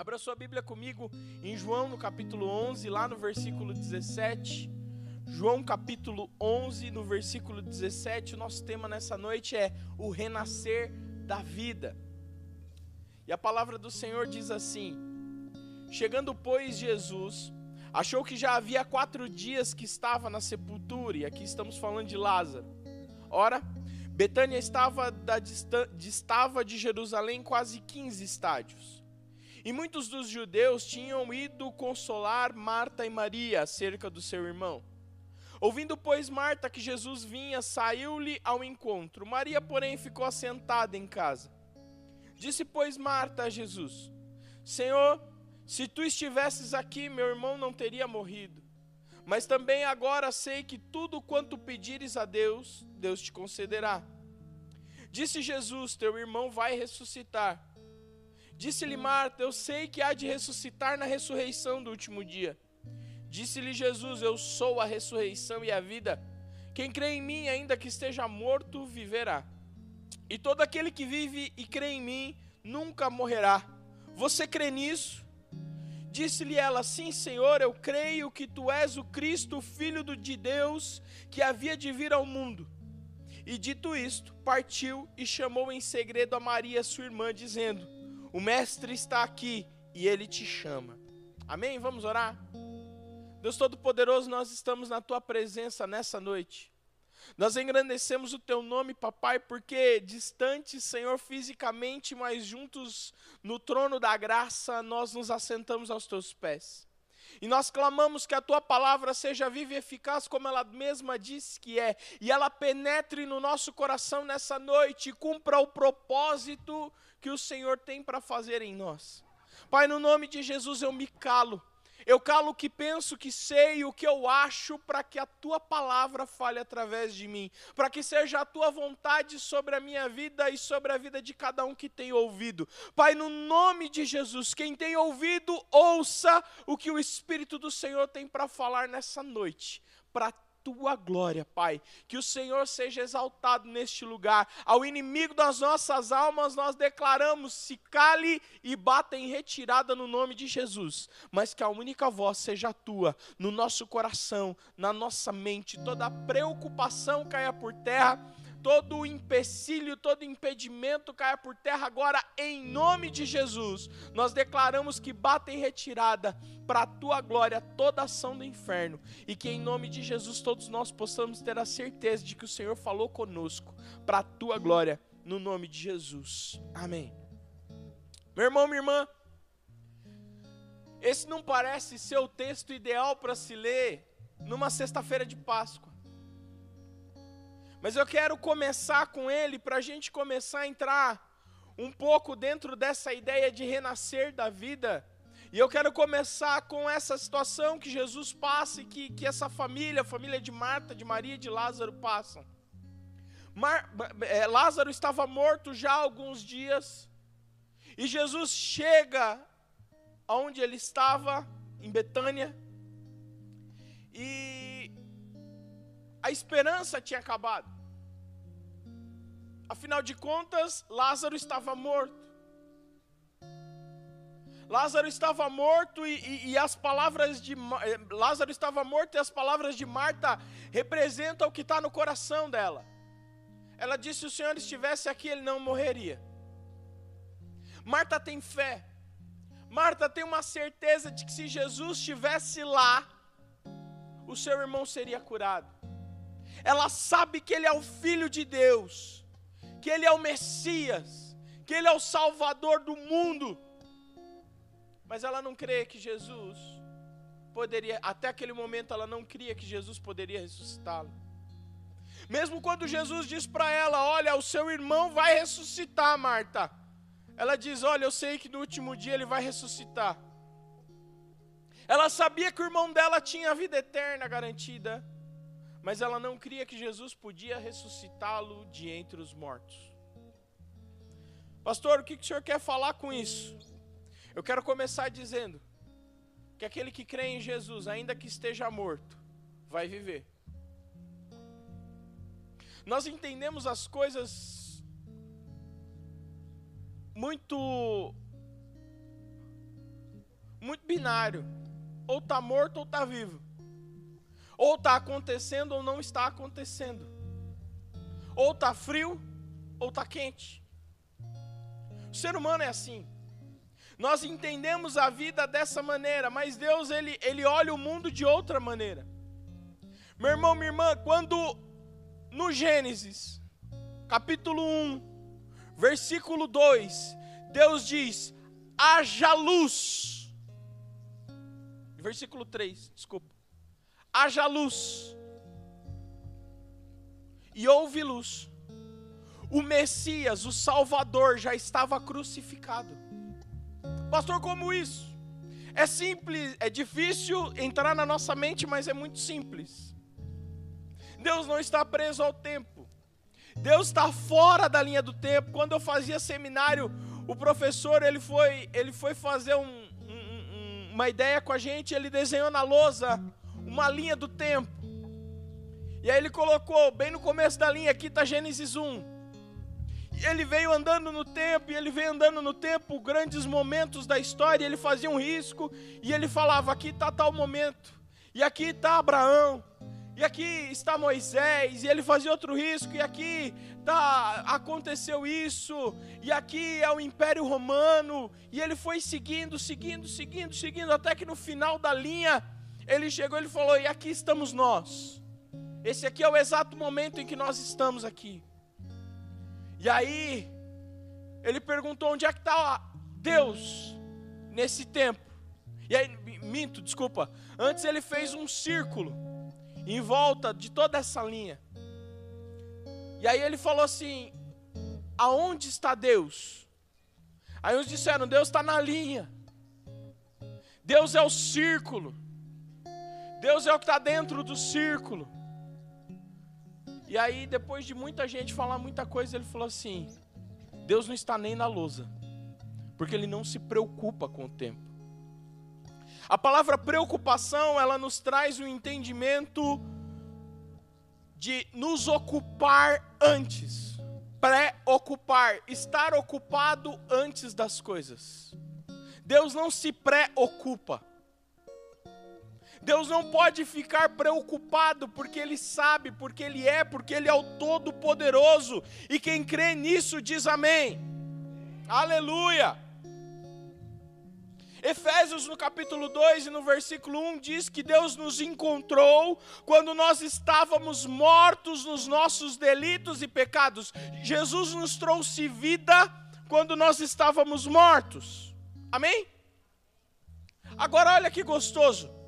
Abra sua Bíblia comigo em João no capítulo 11, lá no versículo 17. João capítulo 11, no versículo 17. O nosso tema nessa noite é o renascer da vida. E a palavra do Senhor diz assim: Chegando, pois, Jesus, achou que já havia quatro dias que estava na sepultura, e aqui estamos falando de Lázaro. Ora, Betânia estava, da, distava de Jerusalém quase 15 estádios. E muitos dos judeus tinham ido consolar Marta e Maria acerca do seu irmão. Ouvindo, pois, Marta que Jesus vinha, saiu-lhe ao encontro. Maria, porém, ficou assentada em casa. Disse, pois, Marta a Jesus: Senhor, se tu estivesses aqui, meu irmão não teria morrido. Mas também agora sei que tudo quanto pedires a Deus, Deus te concederá. Disse Jesus: Teu irmão vai ressuscitar. Disse-lhe Marta: Eu sei que há de ressuscitar na ressurreição do último dia. Disse-lhe Jesus: Eu sou a ressurreição e a vida. Quem crê em mim, ainda que esteja morto, viverá. E todo aquele que vive e crê em mim nunca morrerá. Você crê nisso? Disse-lhe ela: Sim, Senhor, eu creio que tu és o Cristo, o Filho de Deus, que havia de vir ao mundo. E dito isto, partiu e chamou em segredo a Maria, sua irmã, dizendo: o Mestre está aqui e ele te chama. Amém? Vamos orar? Deus Todo-Poderoso, nós estamos na tua presença nessa noite. Nós engrandecemos o teu nome, papai, porque distante, Senhor, fisicamente, mas juntos no trono da graça, nós nos assentamos aos teus pés. E nós clamamos que a tua palavra seja viva e eficaz, como ela mesma diz que é, e ela penetre no nosso coração nessa noite cumpra o propósito que o Senhor tem para fazer em nós. Pai, no nome de Jesus eu me calo. Eu calo o que penso, que sei, o que eu acho, para que a tua palavra fale através de mim, para que seja a tua vontade sobre a minha vida e sobre a vida de cada um que tem ouvido. Pai, no nome de Jesus, quem tem ouvido, ouça o que o Espírito do Senhor tem para falar nessa noite, para tua glória, Pai. Que o Senhor seja exaltado neste lugar. Ao inimigo das nossas almas, nós declaramos: se cale e bata em retirada no nome de Jesus. Mas que a única voz seja a tua, no nosso coração, na nossa mente. Toda preocupação caia por terra todo o empecilho, todo impedimento caia por terra agora, em nome de Jesus. Nós declaramos que bata em retirada para a tua glória toda ação do inferno e que em nome de Jesus todos nós possamos ter a certeza de que o Senhor falou conosco para a tua glória, no nome de Jesus. Amém. Meu irmão, minha irmã, esse não parece ser o texto ideal para se ler numa sexta-feira de Páscoa. Mas eu quero começar com ele para a gente começar a entrar um pouco dentro dessa ideia de renascer da vida. E eu quero começar com essa situação que Jesus passa e que, que essa família, a família de Marta, de Maria e de Lázaro passam. Mar, é, Lázaro estava morto já há alguns dias. E Jesus chega aonde ele estava, em Betânia. E a esperança tinha acabado. Afinal de contas, Lázaro estava morto. Lázaro estava morto e, e, e, as palavras de eh, Lázaro estava morto e as palavras de Marta representam o que está no coração dela. Ela disse: se o Senhor estivesse aqui, ele não morreria. Marta tem fé. Marta tem uma certeza de que se Jesus estivesse lá, o seu irmão seria curado ela sabe que Ele é o Filho de Deus, que Ele é o Messias, que Ele é o Salvador do mundo, mas ela não crê que Jesus poderia, até aquele momento ela não cria que Jesus poderia ressuscitá-lo. Mesmo quando Jesus diz para ela: Olha, o seu irmão vai ressuscitar, Marta. Ela diz: Olha, eu sei que no último dia ele vai ressuscitar. Ela sabia que o irmão dela tinha a vida eterna garantida mas ela não cria que Jesus podia ressuscitá-lo de entre os mortos. Pastor, o que o senhor quer falar com isso? Eu quero começar dizendo que aquele que crê em Jesus, ainda que esteja morto, vai viver. Nós entendemos as coisas muito muito binário. Ou está morto ou está vivo. Ou está acontecendo ou não está acontecendo. Ou está frio ou está quente. O ser humano é assim. Nós entendemos a vida dessa maneira, mas Deus ele, ele olha o mundo de outra maneira. Meu irmão, minha irmã, quando no Gênesis, capítulo 1, versículo 2, Deus diz: haja luz. Versículo 3, desculpa. Haja luz. E houve luz. O Messias, o Salvador, já estava crucificado. Pastor, como isso? É simples, é difícil entrar na nossa mente, mas é muito simples. Deus não está preso ao tempo. Deus está fora da linha do tempo. Quando eu fazia seminário, o professor ele foi, ele foi fazer um, um, uma ideia com a gente, ele desenhou na lousa uma linha do tempo. E aí ele colocou, bem no começo da linha, aqui está Gênesis 1. E ele veio andando no tempo, e ele veio andando no tempo, grandes momentos da história, ele fazia um risco, e ele falava, aqui está tal momento, e aqui está Abraão, e aqui está Moisés, e ele fazia outro risco, e aqui tá, aconteceu isso, e aqui é o Império Romano, e ele foi seguindo, seguindo, seguindo, seguindo, até que no final da linha, ele chegou e falou: E aqui estamos nós. Esse aqui é o exato momento em que nós estamos aqui. E aí, ele perguntou: Onde é que está Deus nesse tempo? E aí, minto, desculpa. Antes ele fez um círculo em volta de toda essa linha. E aí ele falou assim: aonde está Deus? Aí uns disseram: Deus está na linha. Deus é o círculo. Deus é o que está dentro do círculo. E aí, depois de muita gente falar muita coisa, ele falou assim: Deus não está nem na lousa, porque ele não se preocupa com o tempo. A palavra preocupação, ela nos traz o um entendimento de nos ocupar antes. Pré-ocupar, estar ocupado antes das coisas. Deus não se preocupa. Deus não pode ficar preocupado porque Ele sabe, porque Ele é, porque Ele é o Todo-Poderoso. E quem crê nisso diz amém. Aleluia. Efésios no capítulo 2 e no versículo 1 diz que Deus nos encontrou quando nós estávamos mortos nos nossos delitos e pecados. Jesus nos trouxe vida quando nós estávamos mortos. Amém? Agora olha que gostoso.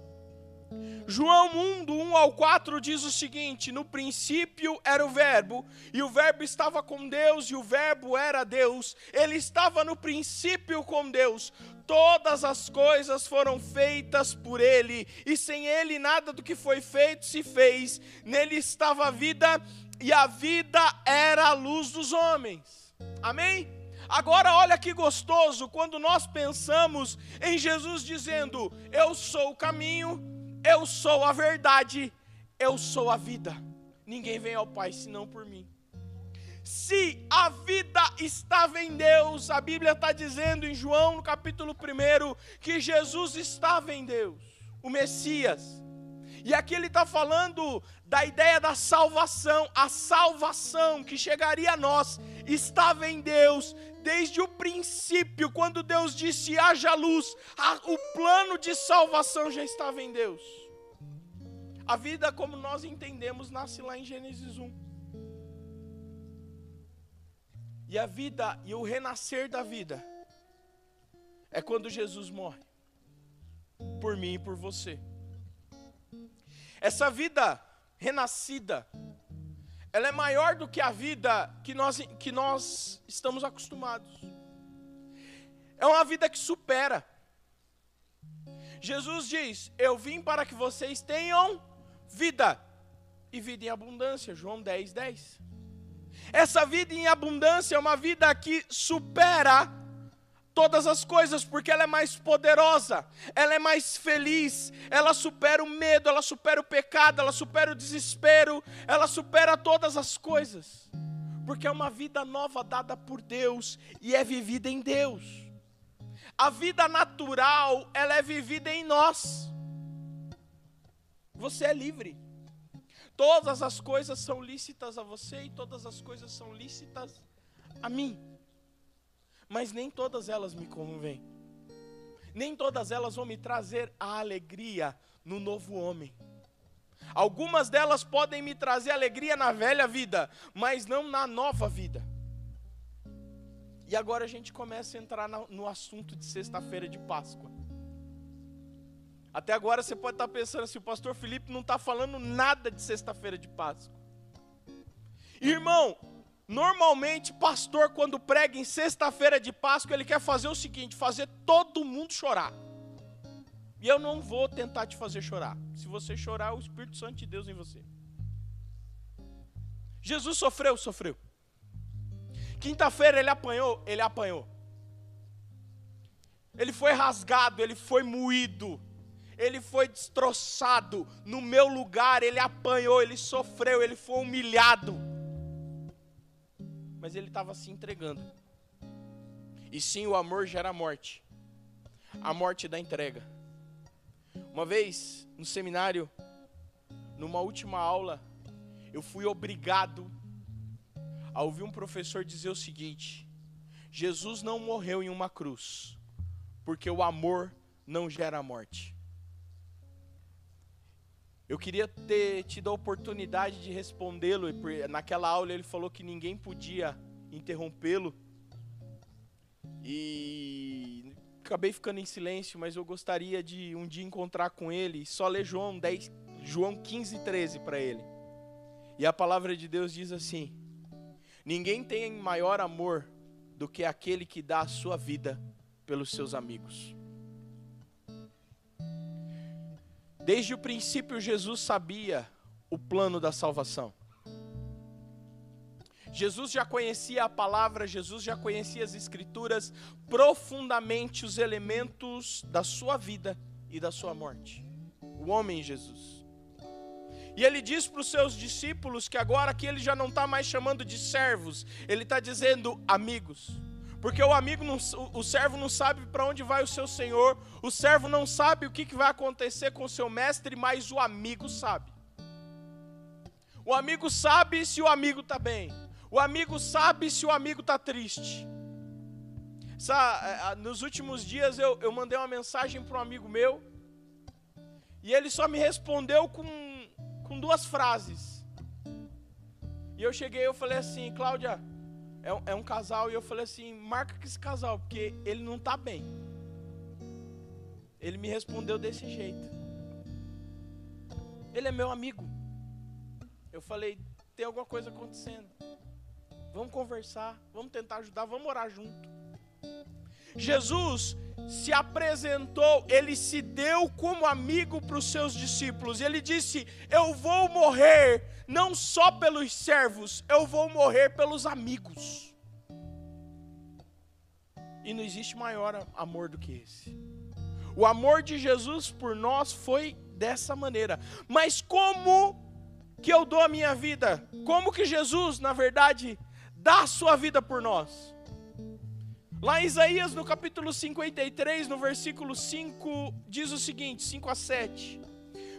João 1, do 1 ao 4 diz o seguinte: No princípio era o Verbo, e o Verbo estava com Deus, e o Verbo era Deus. Ele estava no princípio com Deus. Todas as coisas foram feitas por Ele, e sem Ele nada do que foi feito se fez. Nele estava a vida, e a vida era a luz dos homens. Amém? Agora, olha que gostoso quando nós pensamos em Jesus dizendo: Eu sou o caminho eu sou a verdade, eu sou a vida. Ninguém vem ao Pai senão por mim. Se a vida estava em Deus, a Bíblia está dizendo em João, no capítulo 1, que Jesus estava em Deus, o Messias. E aqui ele está falando da ideia da salvação, a salvação que chegaria a nós estava em Deus desde o princípio, quando Deus disse haja luz, a, o plano de salvação já estava em Deus. A vida, como nós entendemos, nasce lá em Gênesis 1. E a vida e o renascer da vida é quando Jesus morre por mim e por você. Essa vida renascida ela é maior do que a vida que nós, que nós estamos acostumados. É uma vida que supera. Jesus diz: Eu vim para que vocês tenham vida e vida em abundância. João 10, 10. Essa vida em abundância é uma vida que supera todas as coisas, porque ela é mais poderosa, ela é mais feliz, ela supera o medo, ela supera o pecado, ela supera o desespero, ela supera todas as coisas, porque é uma vida nova dada por Deus e é vivida em Deus. A vida natural, ela é vivida em nós. Você é livre. Todas as coisas são lícitas a você e todas as coisas são lícitas a mim. Mas nem todas elas me convêm. Nem todas elas vão me trazer a alegria no novo homem. Algumas delas podem me trazer alegria na velha vida, mas não na nova vida. E agora a gente começa a entrar no assunto de sexta-feira de Páscoa. Até agora você pode estar pensando assim: o pastor Felipe não está falando nada de sexta-feira de Páscoa. Irmão, normalmente pastor, quando prega em sexta-feira de Páscoa, ele quer fazer o seguinte: fazer todo mundo chorar. E eu não vou tentar te fazer chorar. Se você chorar, o Espírito Santo de Deus em você. Jesus sofreu, sofreu. Quinta-feira ele apanhou, ele apanhou. Ele foi rasgado, ele foi moído, ele foi destroçado. No meu lugar, ele apanhou, ele sofreu, ele foi humilhado. Mas ele estava se entregando. E sim, o amor gera morte a morte da entrega. Uma vez, no seminário, numa última aula, eu fui obrigado a ouvir um professor dizer o seguinte: Jesus não morreu em uma cruz, porque o amor não gera morte. Eu queria ter tido a oportunidade de respondê-lo, naquela aula ele falou que ninguém podia interrompê-lo. E acabei ficando em silêncio, mas eu gostaria de um dia encontrar com ele e só ler João 10, João 15, 13 para ele. E a palavra de Deus diz assim: Ninguém tem maior amor do que aquele que dá a sua vida pelos seus amigos. Desde o princípio, Jesus sabia o plano da salvação. Jesus já conhecia a palavra, Jesus já conhecia as Escrituras profundamente, os elementos da sua vida e da sua morte. O homem Jesus. E ele diz para os seus discípulos que agora que ele já não está mais chamando de servos, ele está dizendo amigos. Porque o amigo, não, o servo não sabe para onde vai o seu senhor, o servo não sabe o que, vai acontecer com o seu mestre, mas o amigo sabe. O amigo sabe se o amigo está bem. O amigo sabe se o amigo está triste. Essa, nos últimos dias eu, eu mandei uma mensagem para um amigo meu e ele só me respondeu com, com duas frases. E eu cheguei eu falei assim, Cláudia, é um, é um casal, e eu falei assim, marca com esse casal, porque ele não está bem. Ele me respondeu desse jeito. Ele é meu amigo. Eu falei, tem alguma coisa acontecendo. Vamos conversar, vamos tentar ajudar, vamos orar junto. Jesus se apresentou, ele se deu como amigo para os seus discípulos. Ele disse: Eu vou morrer não só pelos servos, eu vou morrer pelos amigos. E não existe maior amor do que esse. O amor de Jesus por nós foi dessa maneira. Mas como que eu dou a minha vida? Como que Jesus, na verdade, dá a sua vida por nós. Lá em Isaías, no capítulo 53, no versículo 5, diz o seguinte: 5 a 7.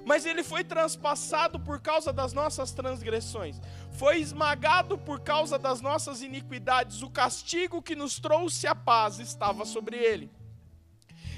Mas ele foi transpassado por causa das nossas transgressões, foi esmagado por causa das nossas iniquidades, o castigo que nos trouxe a paz estava sobre ele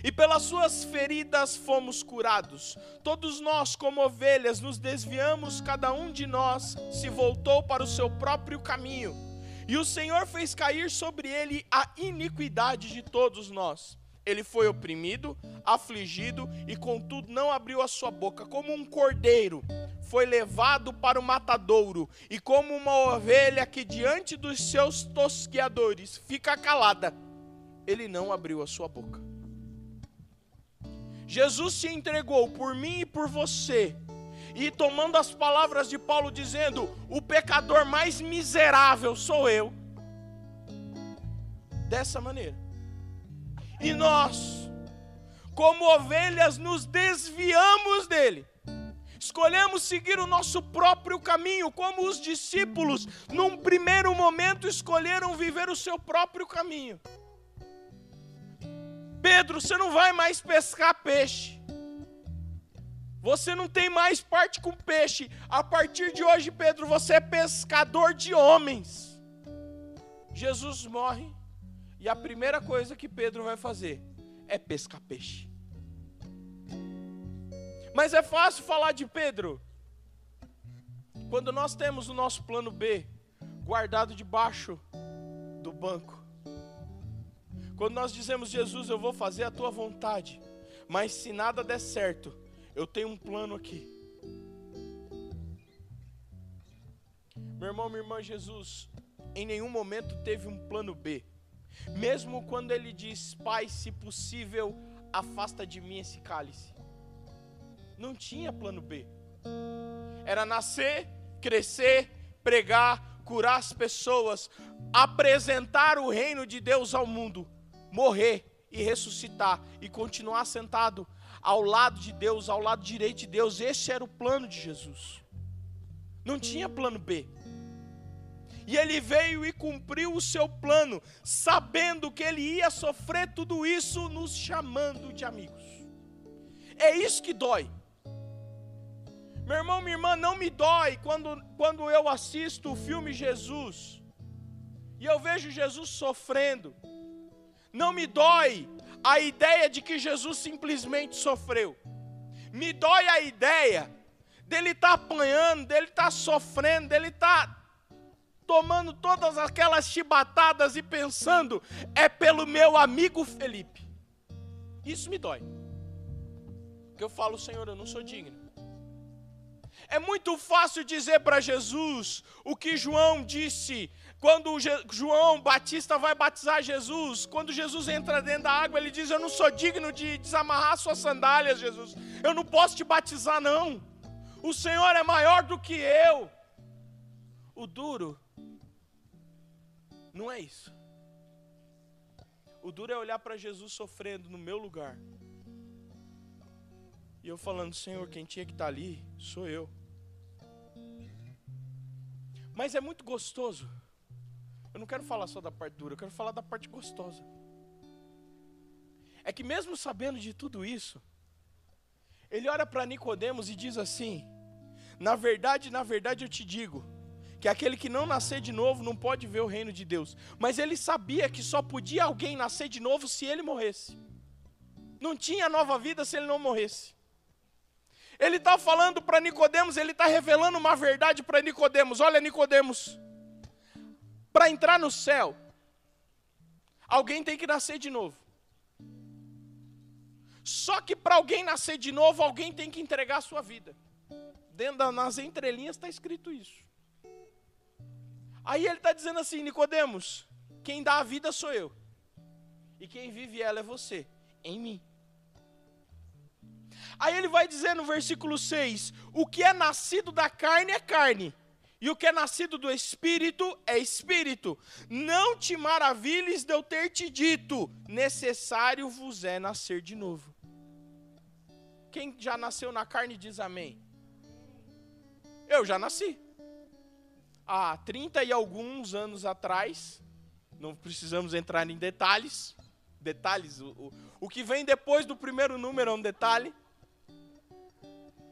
e pelas suas feridas fomos curados. Todos nós, como ovelhas, nos desviamos, cada um de nós se voltou para o seu próprio caminho e o Senhor fez cair sobre ele a iniquidade de todos nós. Ele foi oprimido, afligido e contudo não abriu a sua boca, como um cordeiro foi levado para o matadouro, e como uma ovelha que diante dos seus tosqueadores fica calada, ele não abriu a sua boca. Jesus se entregou por mim e por você e tomando as palavras de Paulo, dizendo: O pecador mais miserável sou eu. Dessa maneira. E nós, como ovelhas, nos desviamos dele. Escolhemos seguir o nosso próprio caminho, como os discípulos, num primeiro momento, escolheram viver o seu próprio caminho. Pedro, você não vai mais pescar peixe. Você não tem mais parte com peixe. A partir de hoje, Pedro, você é pescador de homens. Jesus morre e a primeira coisa que Pedro vai fazer é pescar peixe. Mas é fácil falar de Pedro quando nós temos o nosso plano B guardado debaixo do banco. Quando nós dizemos, Jesus, eu vou fazer a tua vontade, mas se nada der certo, eu tenho um plano aqui. Meu irmão, minha irmã, Jesus, em nenhum momento teve um plano B. Mesmo quando ele diz, Pai, se possível, afasta de mim esse cálice. Não tinha plano B. Era nascer, crescer, pregar, curar as pessoas, apresentar o reino de Deus ao mundo, morrer e ressuscitar e continuar sentado ao lado de Deus, ao lado direito de Deus. Esse era o plano de Jesus. Não tinha plano B. E ele veio e cumpriu o seu plano, sabendo que ele ia sofrer tudo isso, nos chamando de amigos. É isso que dói. Meu irmão, minha irmã, não me dói quando, quando eu assisto o filme Jesus e eu vejo Jesus sofrendo. Não me dói a ideia de que Jesus simplesmente sofreu. Me dói a ideia dele estar tá apanhando, dele estar tá sofrendo, dele estar tá tomando todas aquelas chibatadas e pensando, é pelo meu amigo Felipe. Isso me dói. Porque eu falo, Senhor, eu não sou digno. É muito fácil dizer para Jesus o que João disse quando João Batista vai batizar Jesus, quando Jesus entra dentro da água, ele diz: Eu não sou digno de desamarrar suas sandálias, Jesus. Eu não posso te batizar, não. O Senhor é maior do que eu. O duro não é isso. O duro é olhar para Jesus sofrendo no meu lugar. E eu falando, Senhor, quem tinha que estar tá ali sou eu. Mas é muito gostoso eu não quero falar só da parte dura, eu quero falar da parte gostosa. É que mesmo sabendo de tudo isso, ele olha para Nicodemos e diz assim: Na verdade, na verdade eu te digo, que aquele que não nascer de novo não pode ver o reino de Deus. Mas ele sabia que só podia alguém nascer de novo se ele morresse. Não tinha nova vida se ele não morresse. Ele está falando para Nicodemos, ele está revelando uma verdade para Nicodemos. Olha, Nicodemos, para entrar no céu, alguém tem que nascer de novo. Só que para alguém nascer de novo, alguém tem que entregar a sua vida. Dentro nas entrelinhas está escrito isso. Aí ele está dizendo assim, Nicodemos, quem dá a vida sou eu. E quem vive ela é você, em mim. Aí ele vai dizer no versículo 6: O que é nascido da carne é carne, e o que é nascido do Espírito é Espírito. Não te maravilhes de eu ter te dito: necessário vos é nascer de novo. Quem já nasceu na carne diz amém. Eu já nasci. Há 30 e alguns anos atrás, não precisamos entrar em detalhes. Detalhes, o, o, o que vem depois do primeiro número é um detalhe.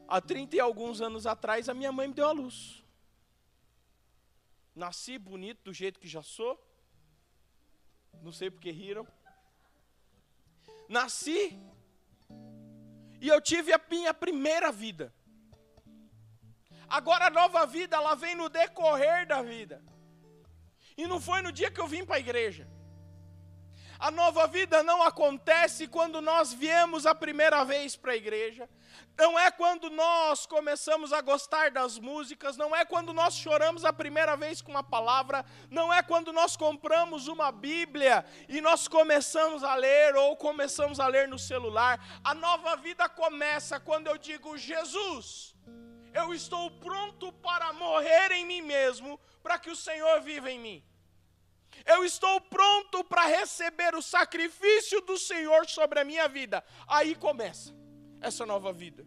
Há 30 e alguns anos atrás, a minha mãe me deu a luz. Nasci bonito do jeito que já sou. Não sei porque riram. Nasci e eu tive a minha primeira vida. Agora a nova vida, ela vem no decorrer da vida. E não foi no dia que eu vim para a igreja. A nova vida não acontece quando nós viemos a primeira vez para a igreja, não é quando nós começamos a gostar das músicas, não é quando nós choramos a primeira vez com uma palavra, não é quando nós compramos uma Bíblia e nós começamos a ler ou começamos a ler no celular. A nova vida começa quando eu digo: Jesus, eu estou pronto para morrer em mim mesmo, para que o Senhor viva em mim. Eu estou pronto para receber o sacrifício do Senhor sobre a minha vida. Aí começa essa nova vida.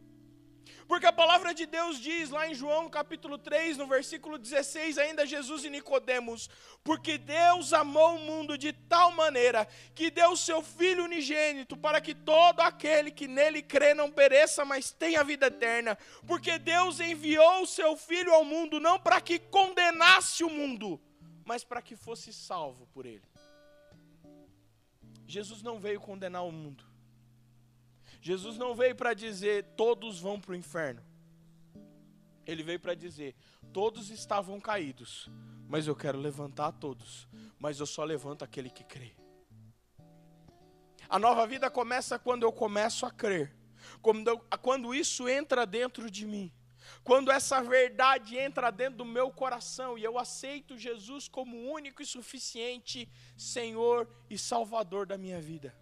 Porque a palavra de Deus diz lá em João capítulo 3, no versículo 16, ainda Jesus e Nicodemos, porque Deus amou o mundo de tal maneira que deu o seu filho unigênito para que todo aquele que nele crê não pereça, mas tenha vida eterna. Porque Deus enviou o seu filho ao mundo não para que condenasse o mundo, mas para que fosse salvo por ele. Jesus não veio condenar o mundo. Jesus não veio para dizer todos vão para o inferno. Ele veio para dizer todos estavam caídos, mas eu quero levantar todos, mas eu só levanto aquele que crê. A nova vida começa quando eu começo a crer, quando, eu, quando isso entra dentro de mim, quando essa verdade entra dentro do meu coração e eu aceito Jesus como único e suficiente Senhor e Salvador da minha vida.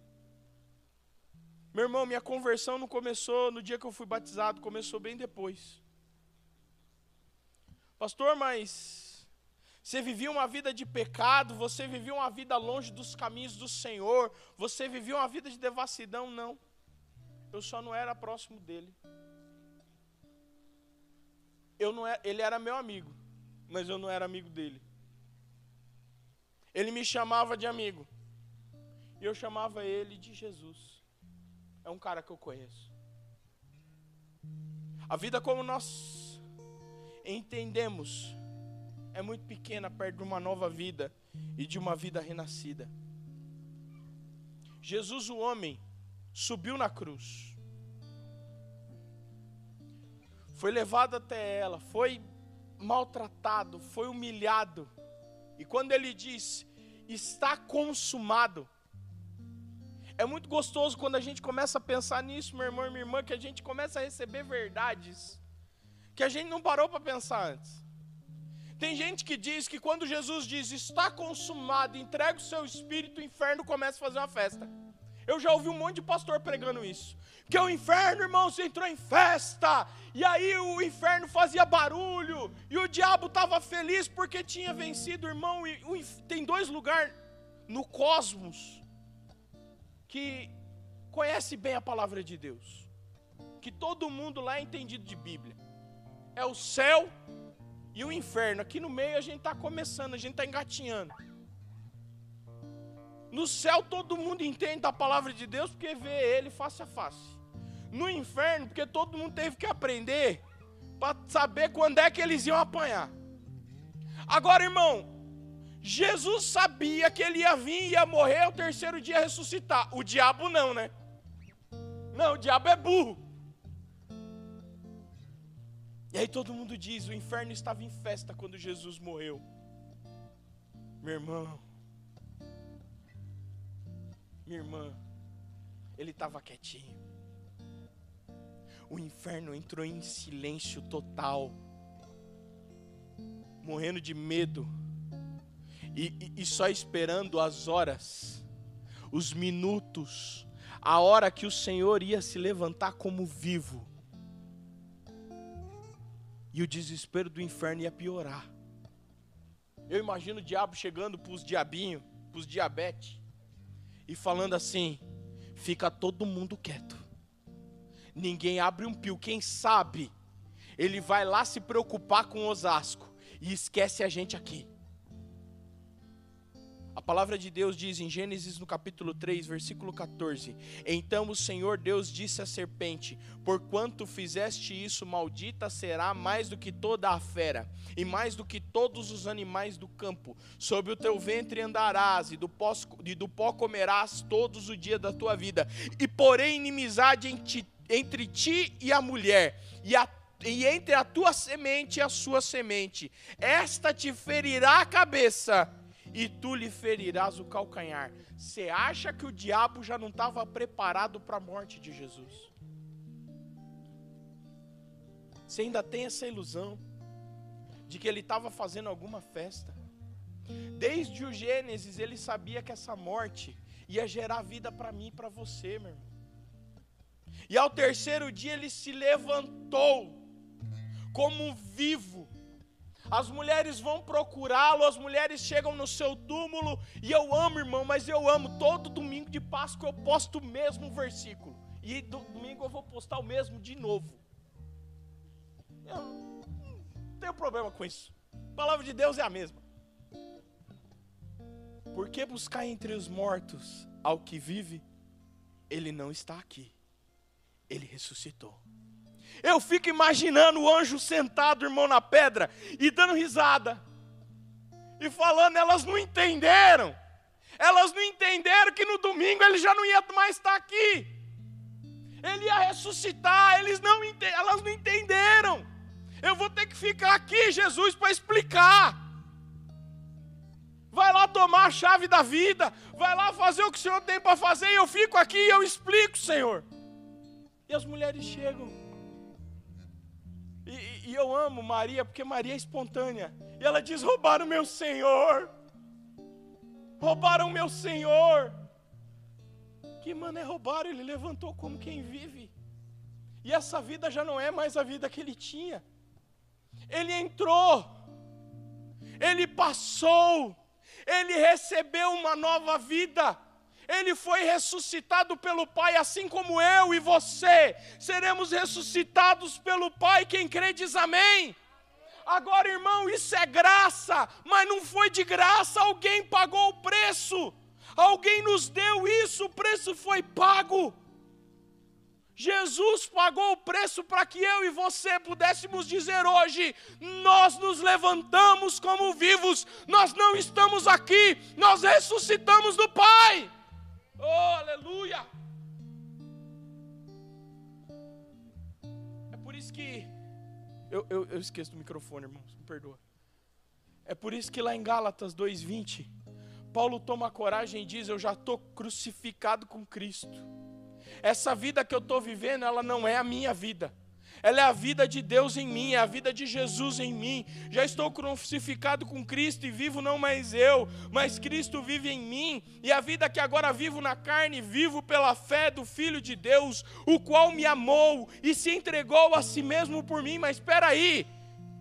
Meu irmão, minha conversão não começou no dia que eu fui batizado, começou bem depois. Pastor, mas você vivia uma vida de pecado, você vivia uma vida longe dos caminhos do Senhor, você vivia uma vida de devassidão? Não. Eu só não era próximo dele. Eu não era, ele era meu amigo, mas eu não era amigo dele. Ele me chamava de amigo, e eu chamava ele de Jesus é um cara que eu conheço. A vida como nós entendemos é muito pequena perto de uma nova vida e de uma vida renascida. Jesus, o homem, subiu na cruz, foi levado até ela, foi maltratado, foi humilhado, e quando ele diz, está consumado, é muito gostoso quando a gente começa a pensar nisso, meu irmão e minha irmã, que a gente começa a receber verdades que a gente não parou para pensar antes. Tem gente que diz que quando Jesus diz está consumado, entrega o seu espírito, o inferno começa a fazer uma festa. Eu já ouvi um monte de pastor pregando isso. Que o inferno, irmão, se entrou em festa. E aí o inferno fazia barulho. E o diabo estava feliz porque tinha vencido, irmão. E tem dois lugares no cosmos que conhece bem a palavra de Deus, que todo mundo lá é entendido de Bíblia. É o céu e o inferno. Aqui no meio a gente está começando, a gente está engatinhando. No céu todo mundo entende a palavra de Deus porque vê ele face a face. No inferno, porque todo mundo teve que aprender para saber quando é que eles iam apanhar. Agora, irmão, Jesus sabia que ele ia vir, ia morrer, ao terceiro dia ressuscitar. O diabo não, né? Não, o diabo é burro. E aí todo mundo diz: o inferno estava em festa quando Jesus morreu. Meu irmão, minha irmã, ele estava quietinho. O inferno entrou em silêncio total, morrendo de medo e, e, e só esperando as horas, os minutos, a hora que o Senhor ia se levantar como vivo. E o desespero do inferno ia piorar. Eu imagino o diabo chegando para os diabinhos, para os diabetes, e falando assim: fica todo mundo quieto, ninguém abre um pio. Quem sabe ele vai lá se preocupar com Osasco e esquece a gente aqui. A palavra de Deus diz em Gênesis no capítulo 3, versículo 14: Então o Senhor Deus disse à serpente: Porquanto fizeste isso, maldita será mais do que toda a fera, e mais do que todos os animais do campo. Sobre o teu ventre andarás, e do pó, e do pó comerás todos os dias da tua vida. E porém inimizade entre ti e a mulher, e a e entre a tua semente e a sua semente, esta te ferirá a cabeça, e tu lhe ferirás o calcanhar. Você acha que o diabo já não estava preparado para a morte de Jesus? Você ainda tem essa ilusão de que ele estava fazendo alguma festa? Desde o Gênesis ele sabia que essa morte ia gerar vida para mim e para você, meu irmão. E ao terceiro dia ele se levantou como vivo as mulheres vão procurá-lo, as mulheres chegam no seu túmulo, e eu amo, irmão, mas eu amo. Todo domingo de Páscoa eu posto o mesmo versículo, e domingo eu vou postar o mesmo de novo. Eu tenho problema com isso. A palavra de Deus é a mesma. Por que buscar entre os mortos ao que vive? Ele não está aqui. Ele ressuscitou. Eu fico imaginando o anjo sentado, irmão, na pedra e dando risada. E falando, elas não entenderam. Elas não entenderam que no domingo ele já não ia mais estar aqui. Ele ia ressuscitar, eles não elas não entenderam. Eu vou ter que ficar aqui, Jesus, para explicar. Vai lá tomar a chave da vida, vai lá fazer o que o Senhor tem para fazer, e eu fico aqui e eu explico, Senhor. E as mulheres chegam. E, e, eu amo Maria, porque Maria é espontânea. E ela diz: roubaram meu Senhor. Roubaram meu Senhor. Que mano é roubar? Ele levantou como quem vive. E essa vida já não é mais a vida que ele tinha. Ele entrou. Ele passou. Ele recebeu uma nova vida. Ele foi ressuscitado pelo Pai, assim como eu e você seremos ressuscitados pelo Pai. Quem crê diz amém. Agora, irmão, isso é graça, mas não foi de graça, alguém pagou o preço, alguém nos deu isso, o preço foi pago. Jesus pagou o preço para que eu e você pudéssemos dizer hoje: nós nos levantamos como vivos, nós não estamos aqui, nós ressuscitamos do Pai. Oh, aleluia! É por isso que. Eu, eu, eu esqueço do microfone, irmãos, me perdoa. É por isso que lá em Gálatas 2,20, Paulo toma coragem e diz: Eu já estou crucificado com Cristo. Essa vida que eu estou vivendo, ela não é a minha vida ela é a vida de Deus em mim, é a vida de Jesus em mim. Já estou crucificado com Cristo e vivo não mais eu, mas Cristo vive em mim, e a vida que agora vivo na carne, vivo pela fé do Filho de Deus, o qual me amou e se entregou a si mesmo por mim. Mas espera aí,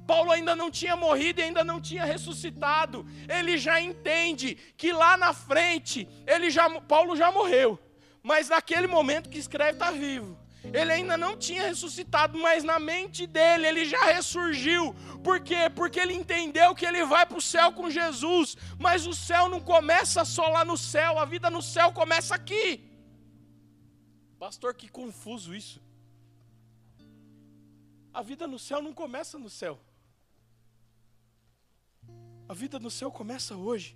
Paulo ainda não tinha morrido e ainda não tinha ressuscitado. Ele já entende que lá na frente, ele já, Paulo já morreu, mas naquele momento que escreve está vivo. Ele ainda não tinha ressuscitado, mas na mente dele ele já ressurgiu. Por quê? Porque ele entendeu que ele vai para o céu com Jesus. Mas o céu não começa só lá no céu, a vida no céu começa aqui. Pastor, que confuso isso. A vida no céu não começa no céu. A vida no céu começa hoje.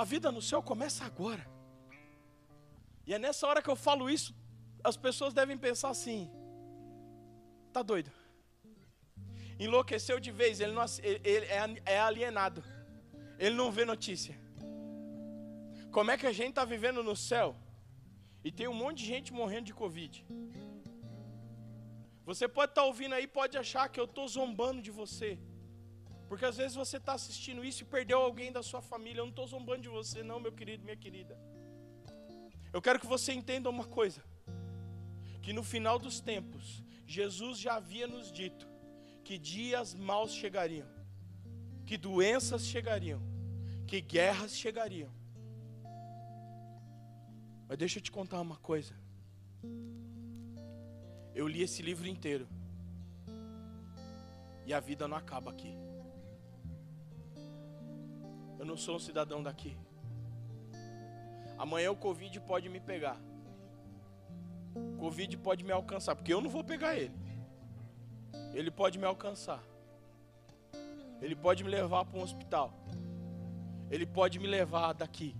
A vida no céu começa agora. E é nessa hora que eu falo isso, as pessoas devem pensar assim: tá doido? Enlouqueceu de vez, ele, não, ele é, é alienado, ele não vê notícia. Como é que a gente está vivendo no céu e tem um monte de gente morrendo de Covid? Você pode estar tá ouvindo aí, pode achar que eu estou zombando de você. Porque às vezes você está assistindo isso e perdeu alguém da sua família. Eu não estou zombando de você, não, meu querido, minha querida. Eu quero que você entenda uma coisa: que no final dos tempos, Jesus já havia nos dito que dias maus chegariam, que doenças chegariam, que guerras chegariam. Mas deixa eu te contar uma coisa. Eu li esse livro inteiro. E a vida não acaba aqui. Eu não sou um cidadão daqui. Amanhã o Covid pode me pegar. O Covid pode me alcançar, porque eu não vou pegar ele. Ele pode me alcançar. Ele pode me levar para um hospital. Ele pode me levar daqui.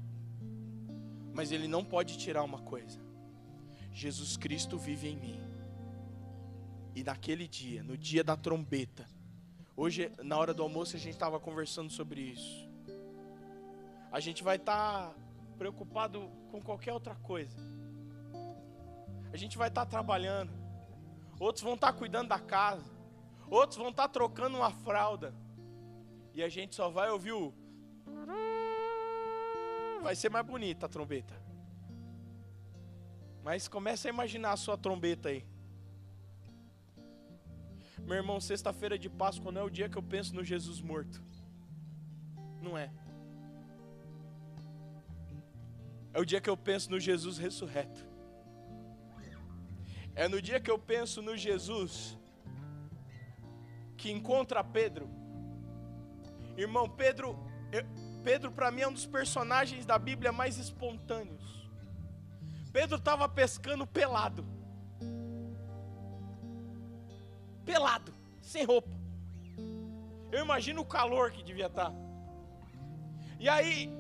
Mas ele não pode tirar uma coisa. Jesus Cristo vive em mim. E naquele dia, no dia da trombeta, hoje na hora do almoço a gente estava conversando sobre isso. A gente vai estar tá preocupado com qualquer outra coisa. A gente vai estar tá trabalhando, outros vão estar tá cuidando da casa, outros vão estar tá trocando uma fralda, e a gente só vai ouvir o. Vai ser mais bonita a trombeta. Mas comece a imaginar a sua trombeta aí. Meu irmão, sexta-feira de Páscoa não é o dia que eu penso no Jesus morto. Não é. É o dia que eu penso no Jesus ressurreto. É no dia que eu penso no Jesus que encontra Pedro. Irmão, Pedro, eu, Pedro para mim é um dos personagens da Bíblia mais espontâneos. Pedro estava pescando pelado. Pelado, sem roupa. Eu imagino o calor que devia estar. Tá. E aí,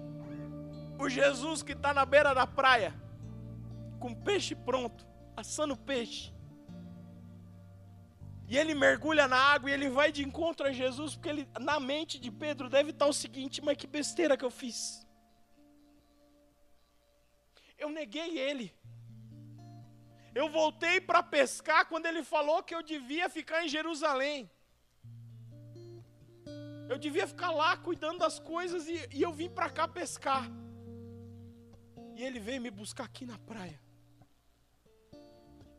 o Jesus que está na beira da praia, com peixe pronto, assando peixe. E ele mergulha na água e ele vai de encontro a Jesus, porque ele, na mente de Pedro deve estar o seguinte: mas que besteira que eu fiz. Eu neguei ele. Eu voltei para pescar quando ele falou que eu devia ficar em Jerusalém. Eu devia ficar lá cuidando das coisas e, e eu vim para cá pescar. E ele veio me buscar aqui na praia.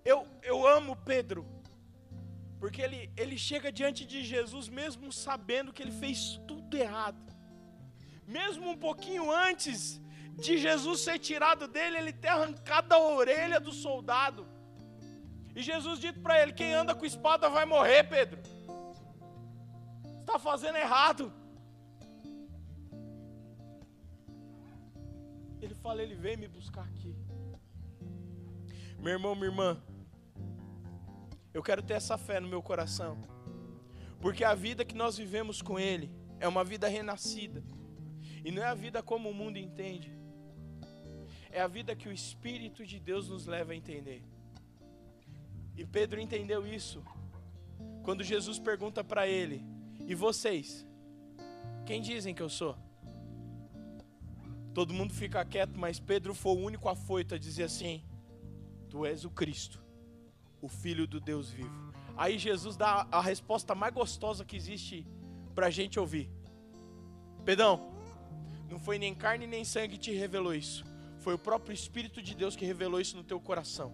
Eu, eu amo Pedro porque ele, ele chega diante de Jesus mesmo sabendo que ele fez tudo errado. Mesmo um pouquinho antes de Jesus ser tirado dele, ele ter arrancado a orelha do soldado. E Jesus dito para ele: Quem anda com espada vai morrer, Pedro. Está fazendo errado. Ele fala: Ele vem me buscar aqui. Meu irmão, minha irmã, eu quero ter essa fé no meu coração. Porque a vida que nós vivemos com Ele é uma vida renascida. E não é a vida como o mundo entende. É a vida que o Espírito de Deus nos leva a entender. E Pedro entendeu isso quando Jesus pergunta para ele: E vocês? Quem dizem que eu sou? Todo mundo fica quieto, mas Pedro foi o único afoito a dizer assim: Tu és o Cristo, o Filho do Deus vivo. Aí Jesus dá a resposta mais gostosa que existe para a gente ouvir: Pedrão, não foi nem carne nem sangue que te revelou isso, foi o próprio Espírito de Deus que revelou isso no teu coração.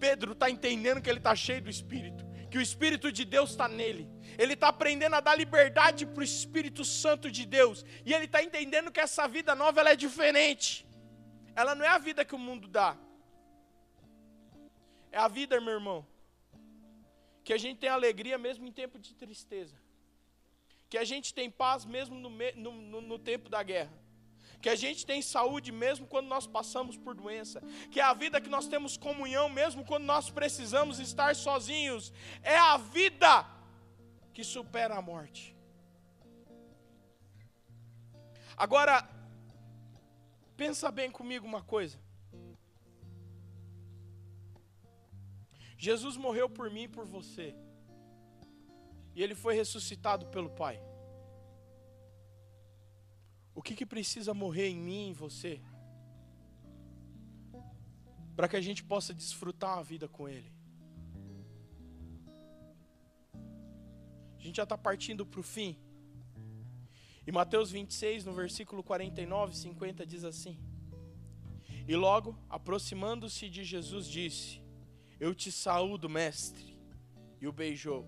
Pedro está entendendo que ele está cheio do Espírito, que o Espírito de Deus está nele. Ele está aprendendo a dar liberdade para o Espírito Santo de Deus. E ele está entendendo que essa vida nova ela é diferente. Ela não é a vida que o mundo dá. É a vida, meu irmão. Que a gente tem alegria mesmo em tempo de tristeza. Que a gente tem paz mesmo no, no, no, no tempo da guerra. Que a gente tem saúde mesmo quando nós passamos por doença. Que é a vida que nós temos comunhão mesmo quando nós precisamos estar sozinhos. É a vida que supera a morte. Agora, pensa bem comigo uma coisa. Jesus morreu por mim e por você. E ele foi ressuscitado pelo Pai. O que, que precisa morrer em mim e em você? Para que a gente possa desfrutar a vida com Ele. A gente já está partindo para o fim. E Mateus 26, no versículo 49, 50, diz assim: E logo, aproximando-se de Jesus, disse: eu te saúdo, mestre. E o beijou.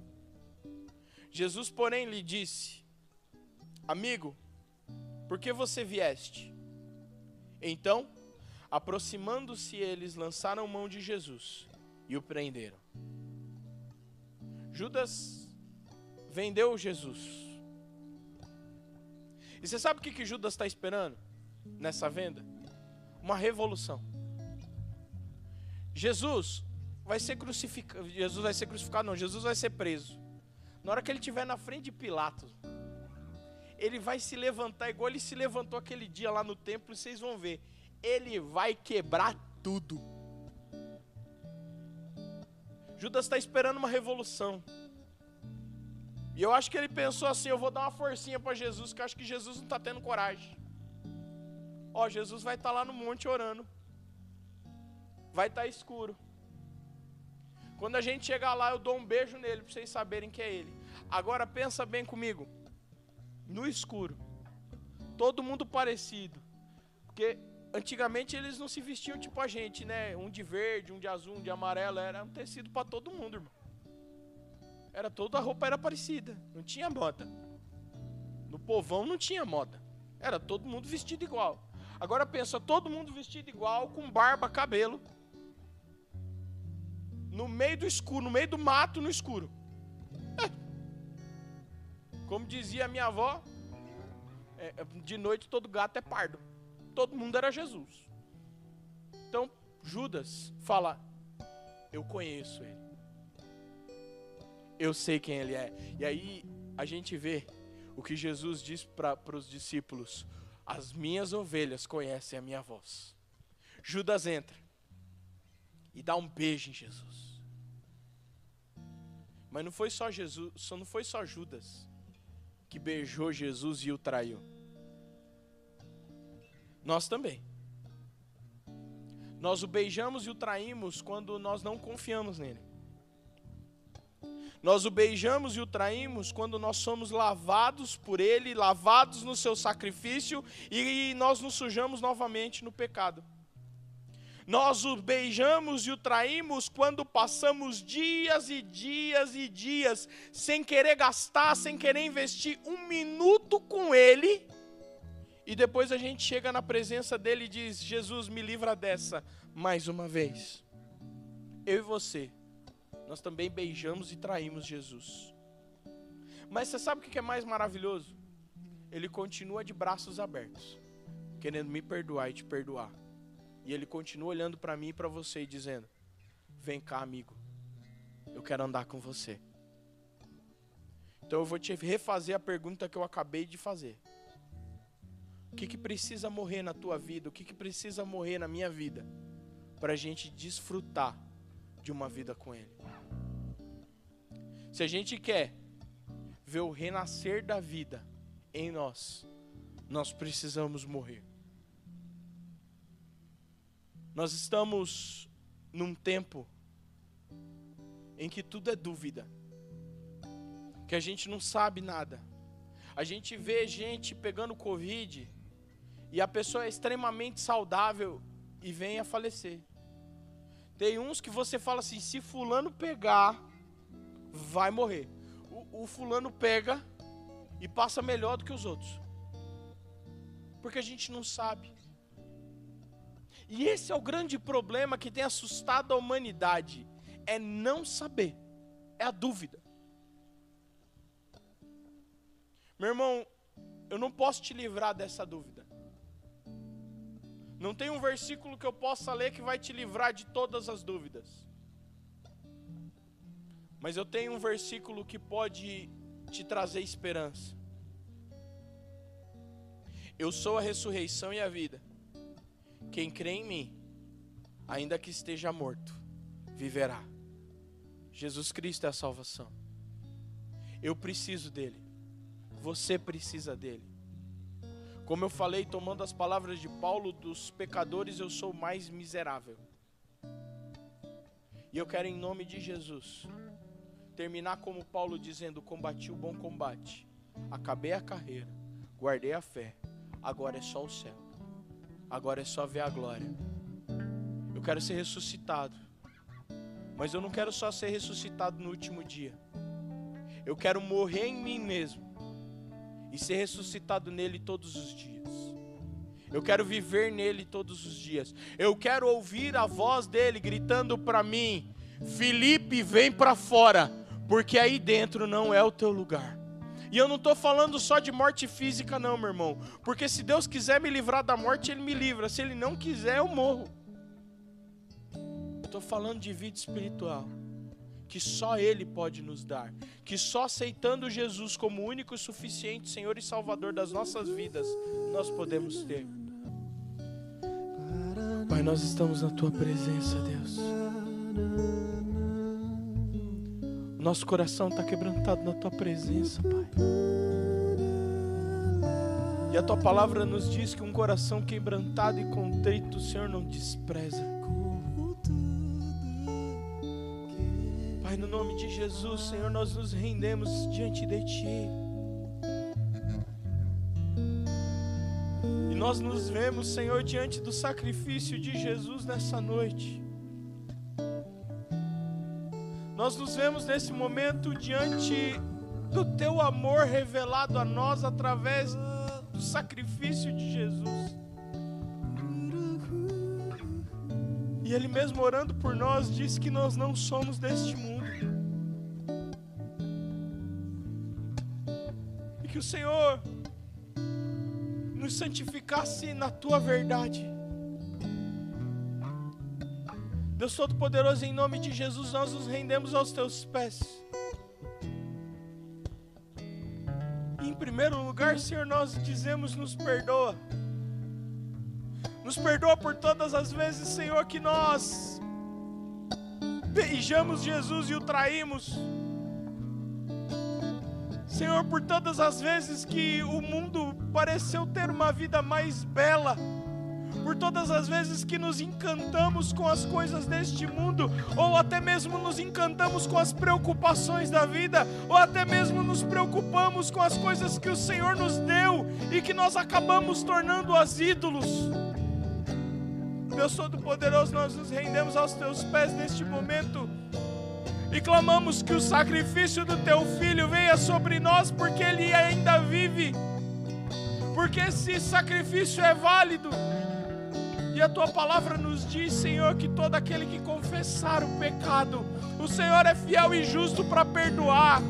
Jesus, porém, lhe disse: Amigo, por que você vieste? Então, aproximando-se eles, lançaram mão de Jesus e o prenderam. Judas vendeu Jesus. E você sabe o que, que Judas está esperando nessa venda? Uma revolução. Jesus vai ser crucificado. Jesus vai ser crucificado, não, Jesus vai ser preso. Na hora que ele estiver na frente de Pilatos, ele vai se levantar igual ele se levantou aquele dia lá no templo, e vocês vão ver. Ele vai quebrar tudo. Judas está esperando uma revolução. E eu acho que ele pensou assim: eu vou dar uma forcinha para Jesus, que eu acho que Jesus não está tendo coragem. Ó, Jesus vai estar tá lá no monte orando. Vai estar tá escuro. Quando a gente chegar lá, eu dou um beijo nele para vocês saberem que é ele. Agora pensa bem comigo. No escuro. Todo mundo parecido. Porque antigamente eles não se vestiam tipo a gente, né? Um de verde, um de azul, um de amarelo, era um tecido para todo mundo, irmão. Era toda a roupa era parecida, não tinha moda. No povão não tinha moda. Era todo mundo vestido igual. Agora pensa, todo mundo vestido igual, com barba, cabelo no meio do escuro, no meio do mato, no escuro. Como dizia minha avó, é, é, de noite todo gato é pardo. Todo mundo era Jesus. Então Judas fala: Eu conheço ele. Eu sei quem ele é. E aí a gente vê o que Jesus diz para os discípulos: As minhas ovelhas conhecem a minha voz. Judas entra e dá um beijo em Jesus. Mas não foi só Jesus, só não foi só Judas que beijou Jesus e o traiu. Nós também. Nós o beijamos e o traímos quando nós não confiamos nele. Nós o beijamos e o traímos quando nós somos lavados por ele, lavados no seu sacrifício e nós nos sujamos novamente no pecado. Nós o beijamos e o traímos quando passamos dias e dias e dias sem querer gastar, sem querer investir um minuto com Ele. E depois a gente chega na presença dele e diz: Jesus, me livra dessa mais uma vez. Eu e você, nós também beijamos e traímos Jesus. Mas você sabe o que é mais maravilhoso? Ele continua de braços abertos, querendo me perdoar e te perdoar. E ele continua olhando para mim e para você e dizendo: Vem cá, amigo. Eu quero andar com você. Então eu vou te refazer a pergunta que eu acabei de fazer. O que, que precisa morrer na tua vida? O que, que precisa morrer na minha vida? Para a gente desfrutar de uma vida com Ele. Se a gente quer ver o renascer da vida em nós, nós precisamos morrer. Nós estamos num tempo em que tudo é dúvida, que a gente não sabe nada. A gente vê gente pegando Covid e a pessoa é extremamente saudável e vem a falecer. Tem uns que você fala assim: se Fulano pegar, vai morrer. O, o Fulano pega e passa melhor do que os outros, porque a gente não sabe. E esse é o grande problema que tem assustado a humanidade: é não saber, é a dúvida. Meu irmão, eu não posso te livrar dessa dúvida. Não tem um versículo que eu possa ler que vai te livrar de todas as dúvidas. Mas eu tenho um versículo que pode te trazer esperança. Eu sou a ressurreição e a vida. Quem crê em mim, ainda que esteja morto, viverá. Jesus Cristo é a salvação. Eu preciso dele. Você precisa dele. Como eu falei, tomando as palavras de Paulo, dos pecadores eu sou mais miserável. E eu quero, em nome de Jesus, terminar como Paulo dizendo: Combati o bom combate, acabei a carreira, guardei a fé, agora é só o céu agora é só ver a glória. Eu quero ser ressuscitado, mas eu não quero só ser ressuscitado no último dia. Eu quero morrer em mim mesmo e ser ressuscitado nele todos os dias. Eu quero viver nele todos os dias. Eu quero ouvir a voz dele gritando para mim: Felipe, vem para fora, porque aí dentro não é o teu lugar. E eu não estou falando só de morte física, não, meu irmão. Porque se Deus quiser me livrar da morte, Ele me livra. Se Ele não quiser, eu morro. Estou falando de vida espiritual. Que só Ele pode nos dar. Que só aceitando Jesus como único e suficiente Senhor e Salvador das nossas vidas, nós podemos ter. Pai, nós estamos na Tua presença, Deus. Nosso coração está quebrantado na tua presença, Pai. E a tua palavra nos diz que um coração quebrantado e contrito o Senhor não despreza. Pai, no nome de Jesus, Senhor, nós nos rendemos diante de Ti. E nós nos vemos, Senhor, diante do sacrifício de Jesus nessa noite. Nós nos vemos nesse momento diante do teu amor revelado a nós através do sacrifício de Jesus. E Ele mesmo orando por nós, disse que nós não somos deste mundo. E que o Senhor nos santificasse na tua verdade. Deus Todo-Poderoso, em nome de Jesus, nós nos rendemos aos teus pés. Em primeiro lugar, Senhor, nós dizemos: nos perdoa. Nos perdoa por todas as vezes, Senhor, que nós beijamos Jesus e o traímos. Senhor, por todas as vezes que o mundo pareceu ter uma vida mais bela, por todas as vezes que nos encantamos com as coisas deste mundo, ou até mesmo nos encantamos com as preocupações da vida, ou até mesmo nos preocupamos com as coisas que o Senhor nos deu e que nós acabamos tornando as ídolos. Deus Todo-Poderoso, nós nos rendemos aos teus pés neste momento e clamamos que o sacrifício do teu filho venha sobre nós, porque ele ainda vive, porque esse sacrifício é válido. E a tua palavra nos diz, Senhor, que todo aquele que confessar o pecado, o Senhor é fiel e justo para perdoar.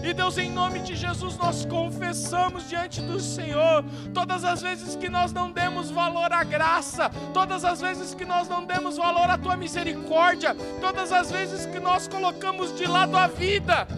E Deus, em nome de Jesus, nós confessamos diante do Senhor todas as vezes que nós não demos valor à graça, todas as vezes que nós não demos valor à tua misericórdia, todas as vezes que nós colocamos de lado a vida.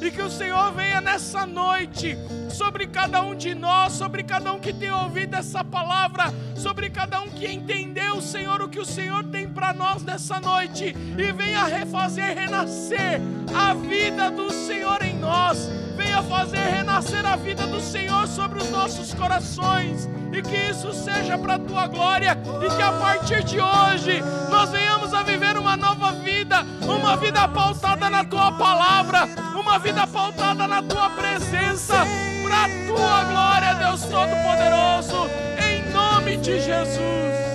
E que o Senhor venha nessa noite sobre cada um de nós, sobre cada um que tem ouvido essa palavra, sobre cada um que entendeu, Senhor, o que o Senhor tem para nós nessa noite e venha refazer renascer a vida do Senhor em nós. Venha fazer renascer a vida do Senhor sobre os nossos corações e que isso seja para a tua glória e que a partir de hoje nós venhamos a viver uma nova vida, uma vida pautada na tua palavra, uma vida pautada na tua presença, para a tua glória, Deus Todo-Poderoso, em nome de Jesus.